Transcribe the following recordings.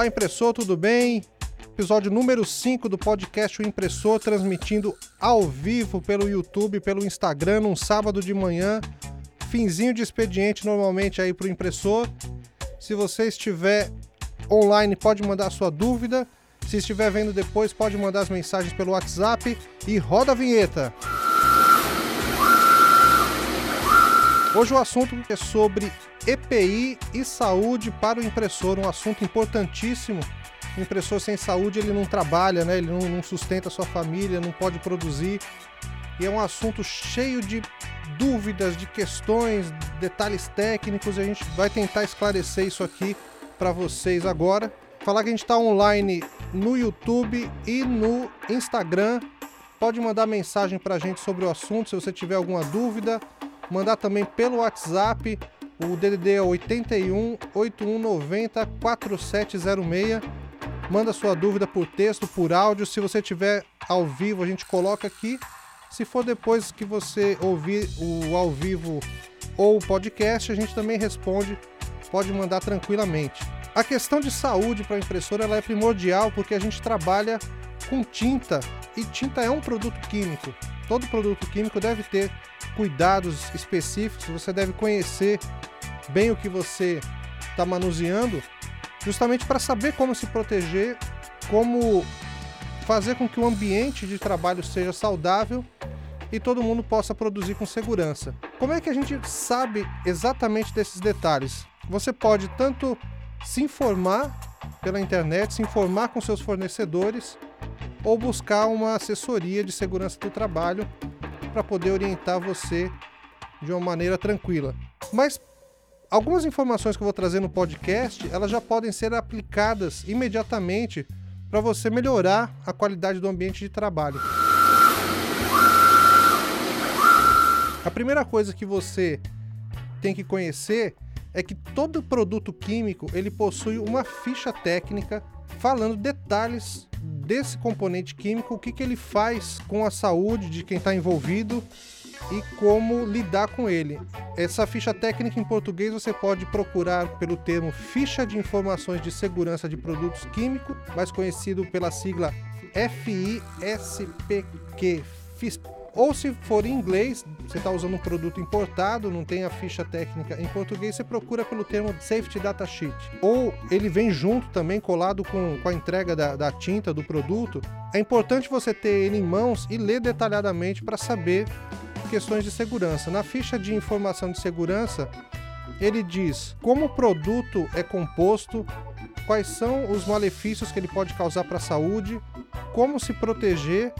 Olá, impressor, tudo bem? Episódio número 5 do podcast O Impressor, transmitindo ao vivo pelo YouTube, pelo Instagram, num sábado de manhã. Finzinho de expediente normalmente aí para o impressor. Se você estiver online, pode mandar sua dúvida. Se estiver vendo depois, pode mandar as mensagens pelo WhatsApp e roda a vinheta. Hoje o assunto é sobre EPI e saúde para o impressor, um assunto importantíssimo. O impressor sem saúde ele não trabalha, né? ele não, sustenta sua família, não pode produzir. E é um assunto cheio de dúvidas, de questões, detalhes técnicos. E a gente vai tentar esclarecer isso aqui para vocês agora. Falar que a gente está online no YouTube e no Instagram. Pode mandar mensagem para a gente sobre o assunto se você tiver alguma dúvida. Mandar também pelo WhatsApp. O DDD é 81 8190 4706. Manda sua dúvida por texto, por áudio. Se você tiver ao vivo, a gente coloca aqui. Se for depois que você ouvir o ao vivo ou o podcast, a gente também responde. Pode mandar tranquilamente. A questão de saúde para a impressora ela é primordial porque a gente trabalha com tinta e tinta é um produto químico. Todo produto químico deve ter cuidados específicos, você deve conhecer bem o que você está manuseando, justamente para saber como se proteger, como fazer com que o ambiente de trabalho seja saudável e todo mundo possa produzir com segurança. Como é que a gente sabe exatamente desses detalhes? Você pode tanto se informar pela internet, se informar com seus fornecedores ou buscar uma assessoria de segurança do trabalho para poder orientar você de uma maneira tranquila. Mas algumas informações que eu vou trazer no podcast, elas já podem ser aplicadas imediatamente para você melhorar a qualidade do ambiente de trabalho. A primeira coisa que você tem que conhecer é que todo produto químico ele possui uma ficha técnica falando detalhes desse componente químico, o que, que ele faz com a saúde de quem está envolvido e como lidar com ele. Essa ficha técnica em português você pode procurar pelo termo Ficha de Informações de Segurança de Produtos Químicos, mais conhecido pela sigla FISPQ, FISP. Ou se for em inglês, você está usando um produto importado, não tem a ficha técnica em português, você procura pelo termo Safety Data Sheet. Ou ele vem junto também, colado com, com a entrega da, da tinta do produto. É importante você ter ele em mãos e ler detalhadamente para saber questões de segurança. Na ficha de informação de segurança, ele diz como o produto é composto, quais são os malefícios que ele pode causar para a saúde, como se proteger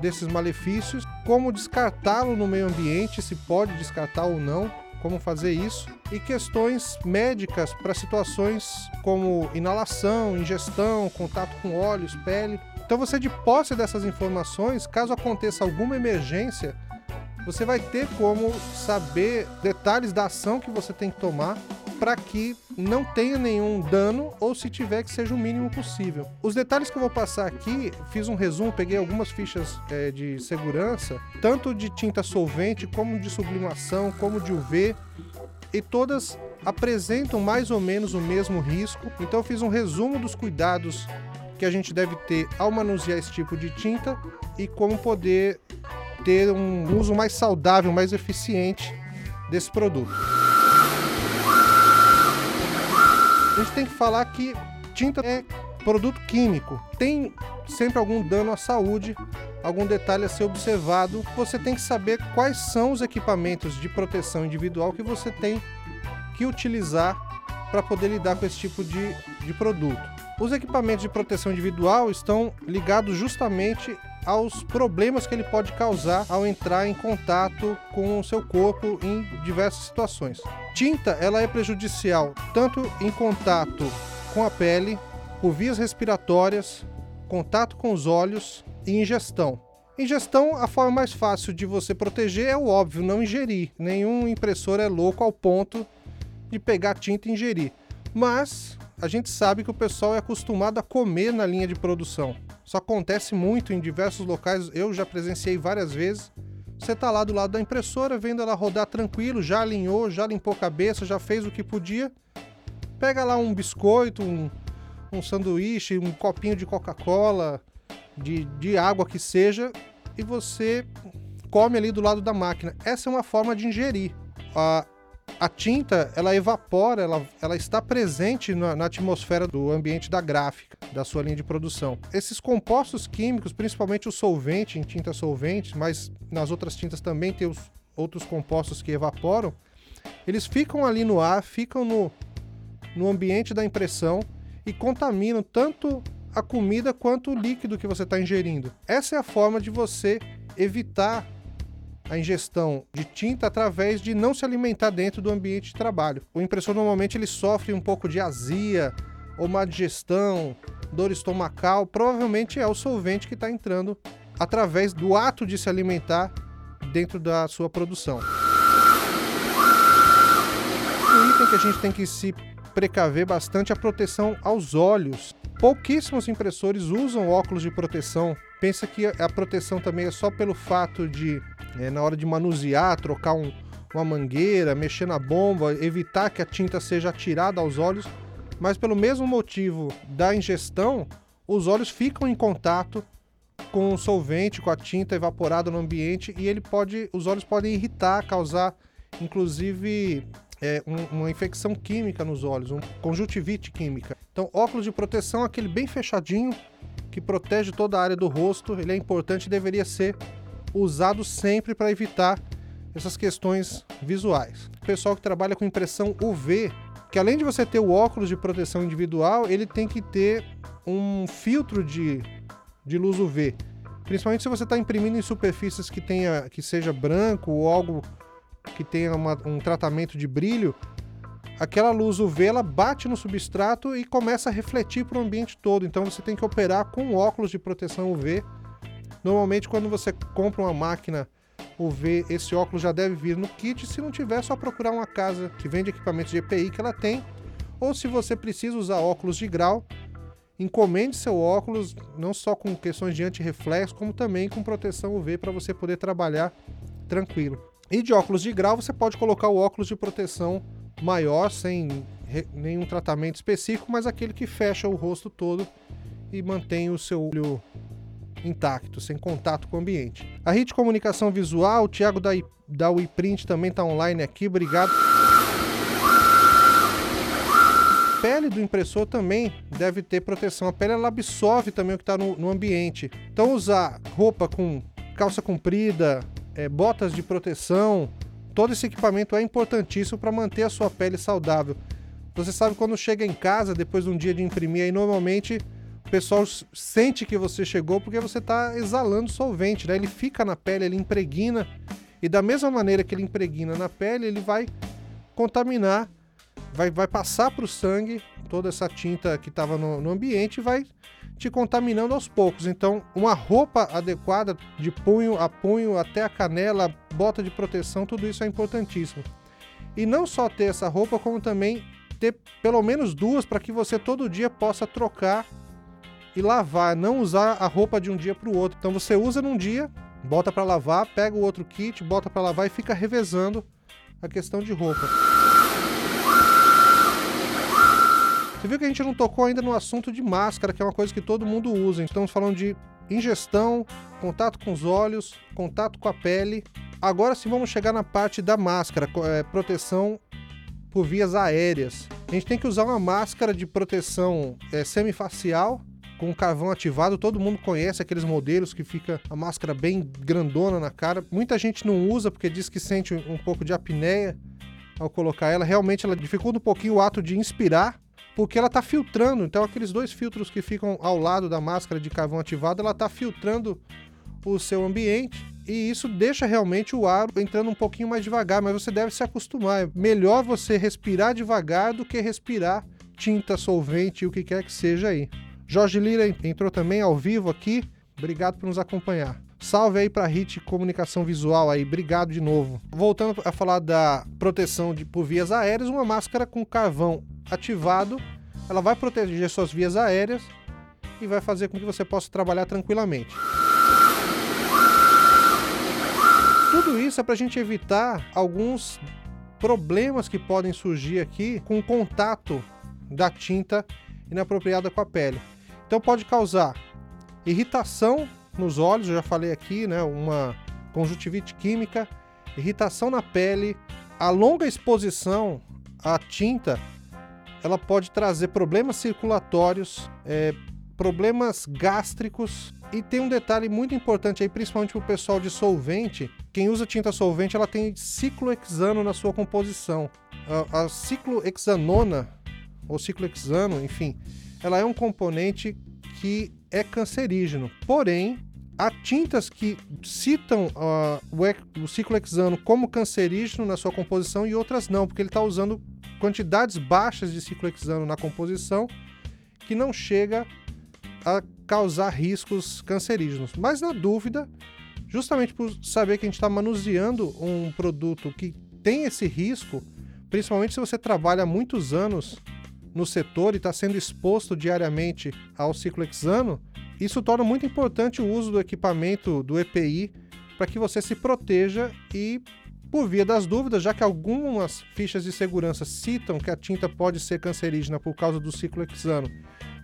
desses malefícios, como descartá-lo no meio ambiente, se pode descartar ou não, como fazer isso, e questões médicas para situações como inalação, ingestão, contato com óleos, pele. Então você de posse dessas informações, caso aconteça alguma emergência, você vai ter como saber detalhes da ação que você tem que tomar para que não tenha nenhum dano ou se tiver que seja o mínimo possível. Os detalhes que eu vou passar aqui, fiz um resumo, peguei algumas fichas é, de segurança, tanto de tinta solvente, como de sublimação, como de UV, e todas apresentam mais ou menos o mesmo risco. Então eu fiz um resumo dos cuidados que a gente deve ter ao manusear esse tipo de tinta e como poder ter um uso mais saudável, mais eficiente desse produto. A gente tem que falar que tinta é produto químico. Tem sempre algum dano à saúde, algum detalhe a ser observado. Você tem que saber quais são os equipamentos de proteção individual que você tem que utilizar para poder lidar com esse tipo de, de produto. Os equipamentos de proteção individual estão ligados justamente aos problemas que ele pode causar ao entrar em contato com o seu corpo em diversas situações. Tinta, ela é prejudicial tanto em contato com a pele, por vias respiratórias, contato com os olhos e ingestão. Ingestão, a forma mais fácil de você proteger é o óbvio, não ingerir. Nenhum impressor é louco ao ponto de pegar tinta e ingerir. Mas a gente sabe que o pessoal é acostumado a comer na linha de produção. Isso acontece muito em diversos locais, eu já presenciei várias vezes. Você está lá do lado da impressora, vendo ela rodar tranquilo, já alinhou, já limpou a cabeça, já fez o que podia. Pega lá um biscoito, um, um sanduíche, um copinho de Coca-Cola, de, de água que seja, e você come ali do lado da máquina. Essa é uma forma de ingerir. A, a tinta, ela evapora, ela, ela está presente na, na, atmosfera do ambiente da gráfica, da sua linha de produção. Esses compostos químicos, principalmente o solvente, em tinta solvente, mas nas outras tintas também tem os outros compostos que evaporam, eles ficam ali no ar, ficam no, no ambiente da impressão e contaminam tanto a comida quanto o líquido que você está ingerindo. Essa é a forma de você evitar a ingestão de tinta através de não se alimentar dentro do ambiente de trabalho. O impressor normalmente ele sofre um pouco de azia ou má digestão, dor estomacal, provavelmente é o solvente que está entrando através do ato de se alimentar dentro da sua produção. O item que a gente tem que se precaver bastante é a proteção aos olhos. Pouquíssimos impressores usam óculos de proteção. Pensa que a proteção também é só pelo fato de, é, na hora de manusear, trocar um, uma mangueira, mexer na bomba, evitar que a tinta seja atirada aos olhos, mas pelo mesmo motivo da ingestão, os olhos ficam em contato com o solvente, com a tinta evaporada no ambiente e ele pode, os olhos podem irritar, causar inclusive é, um, uma infecção química nos olhos, um conjuntivite química. Então, óculos de proteção, aquele bem fechadinho, que protege toda a área do rosto, ele é importante e deveria ser usado sempre para evitar essas questões visuais. O pessoal que trabalha com impressão UV, que além de você ter o óculos de proteção individual, ele tem que ter um filtro de, de luz UV. Principalmente se você está imprimindo em superfícies que tenha que seja branco ou algo que tenha uma, um tratamento de brilho, aquela luz UV ela bate no substrato e começa a refletir para o ambiente todo. Então você tem que operar com óculos de proteção UV. Normalmente, quando você compra uma máquina UV, esse óculos já deve vir no kit. Se não tiver, é só procurar uma casa que vende equipamentos de EPI que ela tem. Ou se você precisa usar óculos de grau, encomende seu óculos não só com questões de anti-reflexo, como também com proteção UV para você poder trabalhar tranquilo. E de óculos de grau, você pode colocar o óculos de proteção maior, sem nenhum tratamento específico, mas aquele que fecha o rosto todo e mantém o seu olho intacto, sem contato com o ambiente. A RIT Comunicação Visual, o Thiago da, da WePrint também está online aqui, obrigado. A pele do impressor também deve ter proteção. A pele ela absorve também o que está no, no ambiente. Então usar roupa com calça comprida, é, botas de proteção, todo esse equipamento é importantíssimo para manter a sua pele saudável. Você sabe quando chega em casa depois de um dia de imprimir, aí normalmente o pessoal sente que você chegou porque você está exalando solvente, né? Ele fica na pele, ele impregna e da mesma maneira que ele impregna na pele, ele vai contaminar, vai, vai passar para o sangue toda essa tinta que estava no, no ambiente e vai te contaminando aos poucos. Então, uma roupa adequada de punho a punho até a canela, bota de proteção, tudo isso é importantíssimo. E não só ter essa roupa, como também ter pelo menos duas para que você todo dia possa trocar e lavar, não usar a roupa de um dia para o outro. Então você usa num dia, bota para lavar, pega o outro kit, bota para lavar e fica revezando a questão de roupa. Você viu que a gente não tocou ainda no assunto de máscara, que é uma coisa que todo mundo usa. Estamos falando de ingestão, contato com os olhos, contato com a pele. Agora sim vamos chegar na parte da máscara, é, proteção por vias aéreas. A gente tem que usar uma máscara de proteção é, semifacial com carvão ativado. Todo mundo conhece aqueles modelos que fica a máscara bem grandona na cara. Muita gente não usa porque diz que sente um pouco de apneia ao colocar ela. Realmente ela dificulta um pouquinho o ato de inspirar porque ela está filtrando. Então, aqueles dois filtros que ficam ao lado da máscara de carvão ativado, ela está filtrando o seu ambiente e isso deixa realmente o ar entrando um pouquinho mais devagar, mas você deve se acostumar. É melhor você respirar devagar do que respirar tinta, solvente, o que quer que seja aí. Jorge Lira entrou também ao vivo aqui. Obrigado por nos acompanhar. Salve aí para Hit Comunicação Visual aí, obrigado de novo. Voltando a falar da proteção de, por vias aéreas, uma máscara com carvão ativado, ela vai proteger suas vias aéreas e vai fazer com que você possa trabalhar tranquilamente. Tudo isso é para a gente evitar alguns problemas que podem surgir aqui com o contato da tinta inapropriada com a pele. Então pode causar irritação nos olhos, eu já falei aqui, né, uma conjuntivite química, irritação na pele, a longa exposição à tinta, ela pode trazer problemas circulatórios, é, problemas gástricos e tem um detalhe muito importante aí, principalmente para o pessoal de solvente. Quem usa tinta solvente, ela tem ciclohexano na sua composição. A, a ciclohexanona, ou ciclohexano, enfim, ela é um componente que é cancerígeno. Porém, há tintas que citam uh, o, o ciclohexano como cancerígeno na sua composição e outras não, porque ele está usando quantidades baixas de ciclohexano na composição que não chega a causar riscos cancerígenos. Mas na dúvida, justamente por saber que a gente está manuseando um produto que tem esse risco, principalmente se você trabalha há muitos anos no setor e está sendo exposto diariamente ao ciclo hexano, isso torna muito importante o uso do equipamento do EPI para que você se proteja e, por via das dúvidas, já que algumas fichas de segurança citam que a tinta pode ser cancerígena por causa do ciclo hexano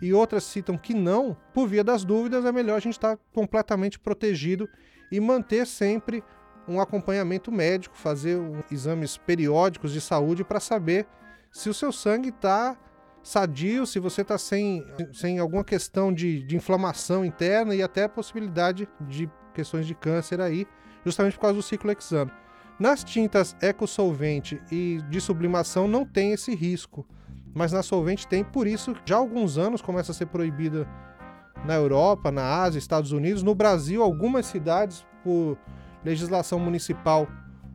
e outras citam que não, por via das dúvidas, é melhor a gente estar tá completamente protegido e manter sempre um acompanhamento médico, fazer um, exames periódicos de saúde para saber se o seu sangue está sadio, se você está sem, sem alguma questão de, de inflamação interna e até possibilidade de questões de câncer aí, justamente por causa do ciclo hexano. Nas tintas ecosolvente e de sublimação não tem esse risco mas na solvente tem, por isso já há alguns anos começa a ser proibida na Europa, na Ásia, Estados Unidos, no Brasil, algumas cidades por legislação municipal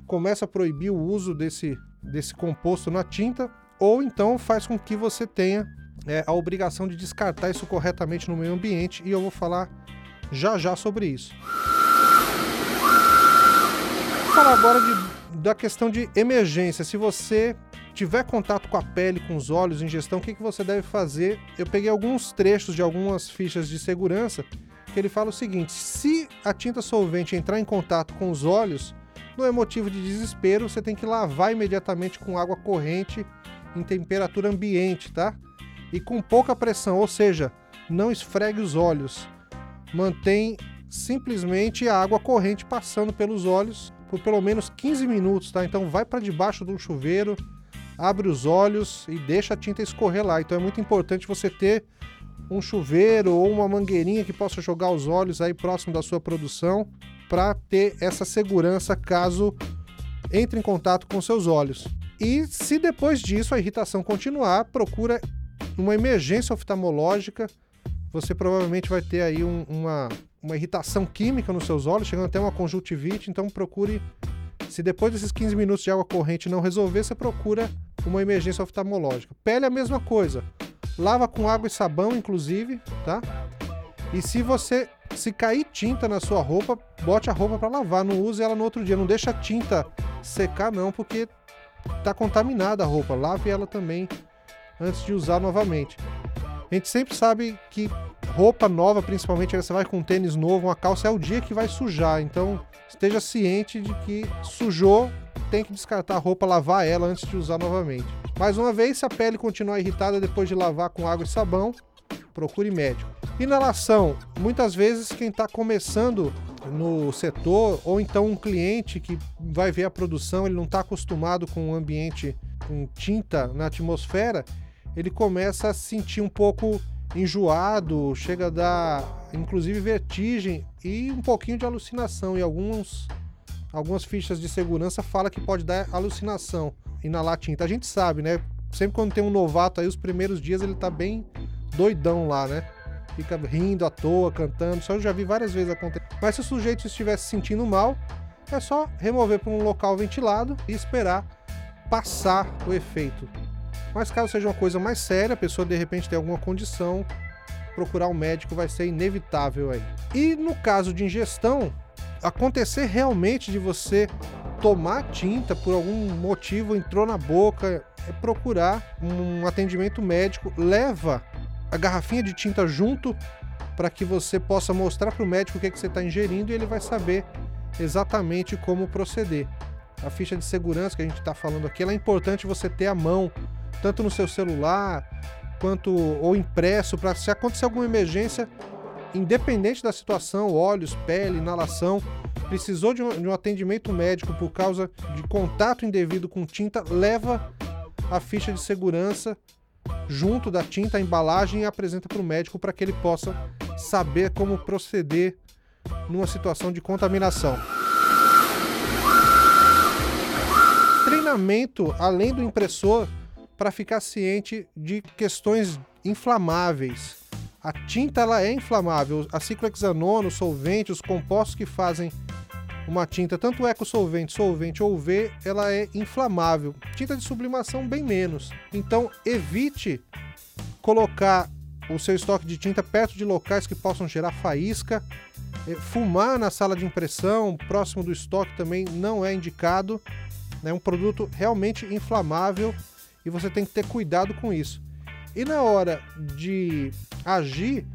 começa a proibir o uso desse, desse composto na tinta, ou então faz com que você tenha é, a obrigação de descartar isso corretamente no meio ambiente, e eu vou falar já já sobre isso. Vou falar agora de, da questão de emergência. Se você tiver contato com a pele, com os olhos, ingestão, o que, que você deve fazer? Eu peguei alguns trechos de algumas fichas de segurança que ele fala o seguinte: se a tinta solvente entrar em contato com os olhos, não é motivo de desespero, você tem que lavar imediatamente com água corrente em temperatura ambiente, tá? E com pouca pressão, ou seja, não esfregue os olhos. Mantém simplesmente a água corrente passando pelos olhos por pelo menos 15 minutos, tá? Então vai para debaixo do chuveiro, abre os olhos e deixa a tinta escorrer lá. Então é muito importante você ter um chuveiro ou uma mangueirinha que possa jogar os olhos aí próximo da sua produção para ter essa segurança caso entre em contato com seus olhos. E se depois disso a irritação continuar, procura uma emergência oftalmológica. Você provavelmente vai ter aí um, uma, uma irritação química nos seus olhos, chegando até uma conjuntivite, então procure se depois desses 15 minutos de água corrente não resolver, você procura uma emergência oftalmológica. Pele a mesma coisa. Lava com água e sabão, inclusive, tá? E se você se cair tinta na sua roupa, bote a roupa para lavar, não use ela no outro dia, não deixa a tinta secar não, porque tá contaminada a roupa. Lave ela também antes de usar novamente. A gente sempre sabe que roupa nova, principalmente, você vai com um tênis novo, uma calça é o dia que vai sujar. Então, esteja ciente de que sujou, tem que descartar a roupa, lavar ela antes de usar novamente. Mais uma vez, se a pele continuar irritada depois de lavar com água e sabão, procure médico. Inalação. Muitas vezes quem está começando no setor, ou então um cliente que vai ver a produção, ele não está acostumado com o um ambiente com tinta na atmosfera, ele começa a se sentir um pouco enjoado, chega a dar inclusive vertigem e um pouquinho de alucinação. E alguns, algumas fichas de segurança fala que pode dar alucinação inalar tinta. A gente sabe, né? Sempre quando tem um novato aí, os primeiros dias ele tá bem doidão lá, né? Fica rindo à toa, cantando. Só eu já vi várias vezes acontecer. Mas se o sujeito estivesse se sentindo mal, é só remover para um local ventilado e esperar passar o efeito. Mas caso seja uma coisa mais séria, a pessoa de repente tem alguma condição, procurar um médico vai ser inevitável aí. E no caso de ingestão, acontecer realmente de você tomar tinta por algum motivo entrou na boca, é procurar um atendimento médico, leva a garrafinha de tinta junto para que você possa mostrar para o médico o que, é que você está ingerindo e ele vai saber exatamente como proceder. A ficha de segurança que a gente está falando aqui, é importante você ter à mão tanto no seu celular quanto ou impresso para se acontecer alguma emergência, independente da situação, olhos, pele, inalação, precisou de um, de um atendimento médico por causa de contato indevido com tinta, leva a ficha de segurança junto da tinta, a embalagem e apresenta para o médico para que ele possa saber como proceder numa situação de contaminação. Treinamento além do impressor para ficar ciente de questões inflamáveis. A tinta ela é inflamável, a ciclohexanona, o solvente, os compostos que fazem uma tinta, tanto ecosolvente, solvente ou V, ela é inflamável. Tinta de sublimação, bem menos. Então, evite colocar o seu estoque de tinta perto de locais que possam gerar faísca. É, fumar na sala de impressão, próximo do estoque, também não é indicado. É um produto realmente inflamável e você tem que ter cuidado com isso. E na hora de agir,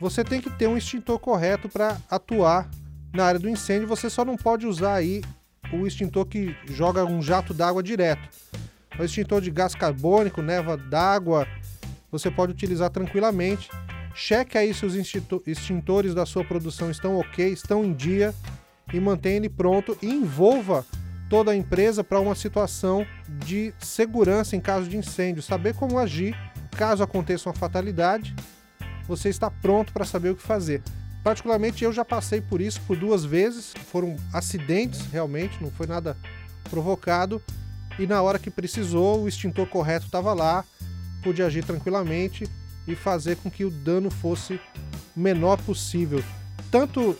você tem que ter um extintor correto para atuar na área do incêndio, você só não pode usar aí o extintor que joga um jato d'água direto. O extintor de gás carbônico, neva d'água, você pode utilizar tranquilamente. Cheque aí se os extintores da sua produção estão ok, estão em dia e mantenha ele pronto e envolva toda a empresa para uma situação de segurança em caso de incêndio, saber como agir caso aconteça uma fatalidade. Você está pronto para saber o que fazer. Particularmente eu já passei por isso por duas vezes, foram acidentes realmente, não foi nada provocado. E na hora que precisou, o extintor correto estava lá, pude agir tranquilamente e fazer com que o dano fosse menor possível, tanto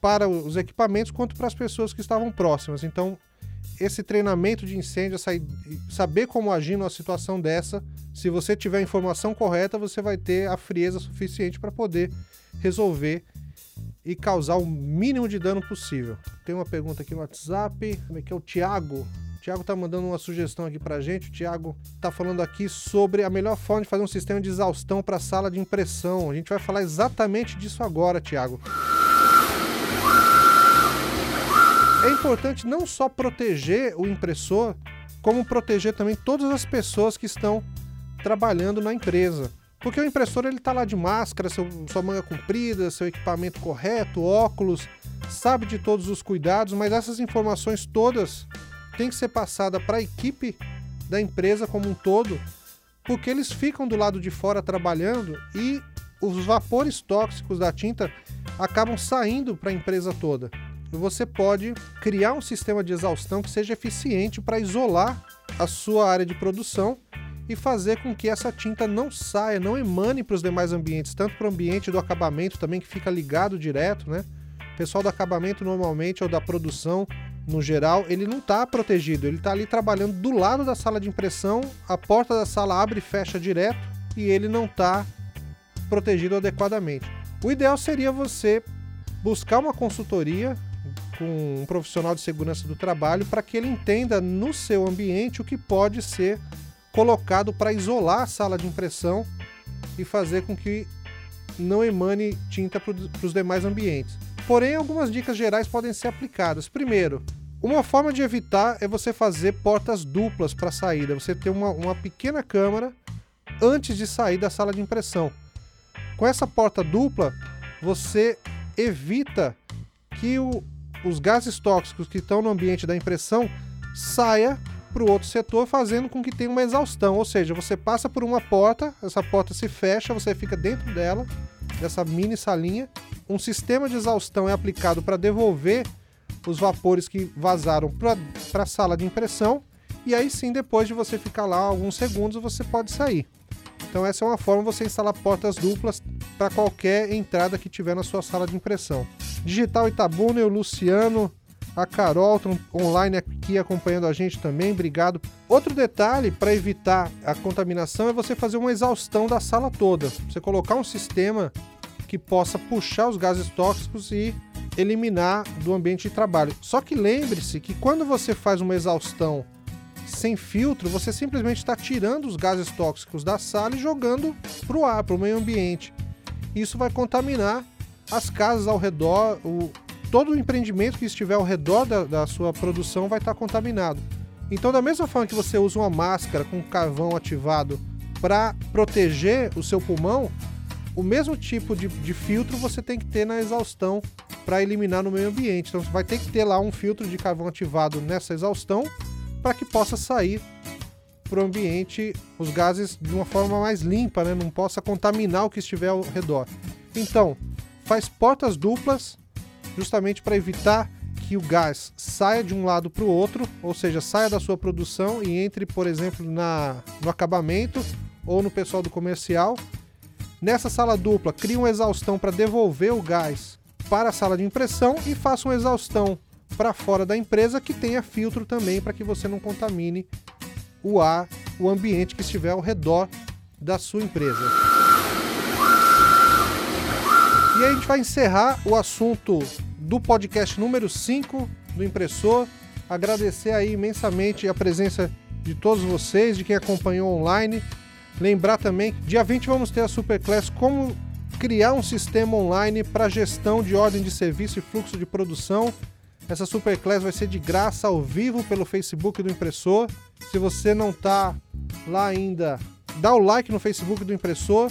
para os equipamentos quanto para as pessoas que estavam próximas. Então, esse treinamento de incêndio, saber como agir numa situação dessa, se você tiver a informação correta, você vai ter a frieza suficiente para poder resolver e causar o mínimo de dano possível. Tem uma pergunta aqui no WhatsApp, como é que é o Thiago? O Thiago tá mandando uma sugestão aqui pra gente. O Thiago tá falando aqui sobre a melhor forma de fazer um sistema de exaustão para sala de impressão. A gente vai falar exatamente disso agora, Thiago. É importante não só proteger o impressor, como proteger também todas as pessoas que estão trabalhando na empresa. Porque o impressor ele tá lá de máscara, seu, sua manga comprida, seu equipamento correto, óculos, sabe de todos os cuidados, mas essas informações todas têm que ser passadas para a equipe da empresa como um todo, porque eles ficam do lado de fora trabalhando e os vapores tóxicos da tinta acabam saindo para a empresa toda. Você pode criar um sistema de exaustão que seja eficiente para isolar a sua área de produção e fazer com que essa tinta não saia, não emane para os demais ambientes, tanto para o ambiente do acabamento também, que fica ligado direto, né? O pessoal do acabamento normalmente ou da produção no geral, ele não está protegido, ele está ali trabalhando do lado da sala de impressão, a porta da sala abre e fecha direto e ele não está protegido adequadamente. O ideal seria você buscar uma consultoria com um profissional de segurança do trabalho para que ele entenda no seu ambiente o que pode ser colocado para isolar a sala de impressão e fazer com que não emane tinta para os demais ambientes. Porém, algumas dicas gerais podem ser aplicadas. Primeiro, uma forma de evitar é você fazer portas duplas para saída. Você ter uma, uma pequena câmara antes de sair da sala de impressão. Com essa porta dupla, você evita que o, os gases tóxicos que estão no ambiente da impressão saia para o outro setor, fazendo com que tenha uma exaustão. Ou seja, você passa por uma porta, essa porta se fecha, você fica dentro dela, dessa mini salinha. Um sistema de exaustão é aplicado para devolver os vapores que vazaram para a sala de impressão. E aí sim, depois de você ficar lá alguns segundos, você pode sair. Então essa é uma forma de você instalar portas duplas para qualquer entrada que tiver na sua sala de impressão. Digital Itabuna, eu Luciano, a Carol online aqui acompanhando a gente também, obrigado. Outro detalhe para evitar a contaminação é você fazer uma exaustão da sala toda. Você colocar um sistema que possa puxar os gases tóxicos e eliminar do ambiente de trabalho. Só que lembre-se que quando você faz uma exaustão sem filtro, você simplesmente está tirando os gases tóxicos da sala e jogando para o ar, para o meio ambiente. Isso vai contaminar as casas ao redor, o, todo o empreendimento que estiver ao redor da, da sua produção vai estar contaminado. Então, da mesma forma que você usa uma máscara com carvão ativado para proteger o seu pulmão, o mesmo tipo de, de filtro você tem que ter na exaustão para eliminar no meio ambiente. Então você vai ter que ter lá um filtro de carvão ativado nessa exaustão para que possa sair para o ambiente os gases de uma forma mais limpa, né? não possa contaminar o que estiver ao redor. Então, faz portas duplas justamente para evitar que o gás saia de um lado para o outro, ou seja, saia da sua produção e entre, por exemplo, na, no acabamento ou no pessoal do comercial. Nessa sala dupla, cria uma exaustão para devolver o gás para a sala de impressão e faça uma exaustão para fora da empresa que tenha filtro também para que você não contamine o ar, o ambiente que estiver ao redor da sua empresa. E aí a gente vai encerrar o assunto do podcast número 5 do Impressor. Agradecer aí imensamente a presença de todos vocês, de quem acompanhou online. Lembrar também, dia 20 vamos ter a Superclass como criar um sistema online para gestão de ordem de serviço e fluxo de produção. Essa Superclass vai ser de graça ao vivo pelo Facebook do Impressor. Se você não está lá ainda, dá o like no Facebook do Impressor.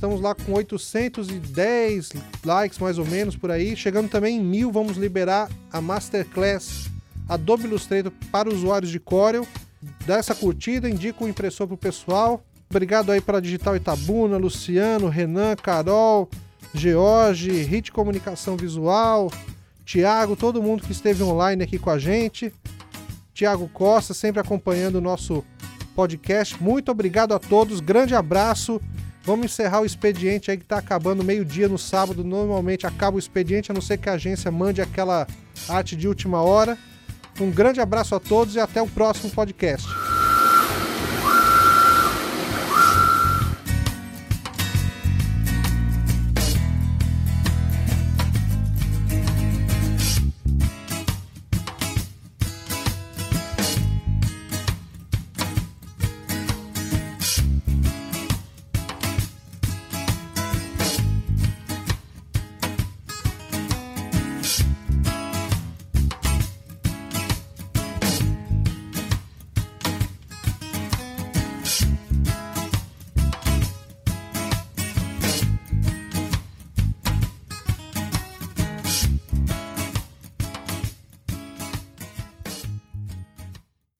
Estamos lá com 810 likes mais ou menos por aí. Chegando também em mil, vamos liberar a Masterclass Adobe Illustrator para usuários de Corel. Dá essa curtida, indica o impressor para o pessoal. Obrigado aí para Digital Itabuna, Luciano, Renan, Carol, George, Hit Comunicação Visual, Tiago, todo mundo que esteve online aqui com a gente. Tiago Costa, sempre acompanhando o nosso podcast. Muito obrigado a todos, grande abraço. Vamos encerrar o expediente aí que está acabando meio-dia no sábado. Normalmente acaba o expediente, a não ser que a agência mande aquela arte de última hora. Um grande abraço a todos e até o próximo podcast.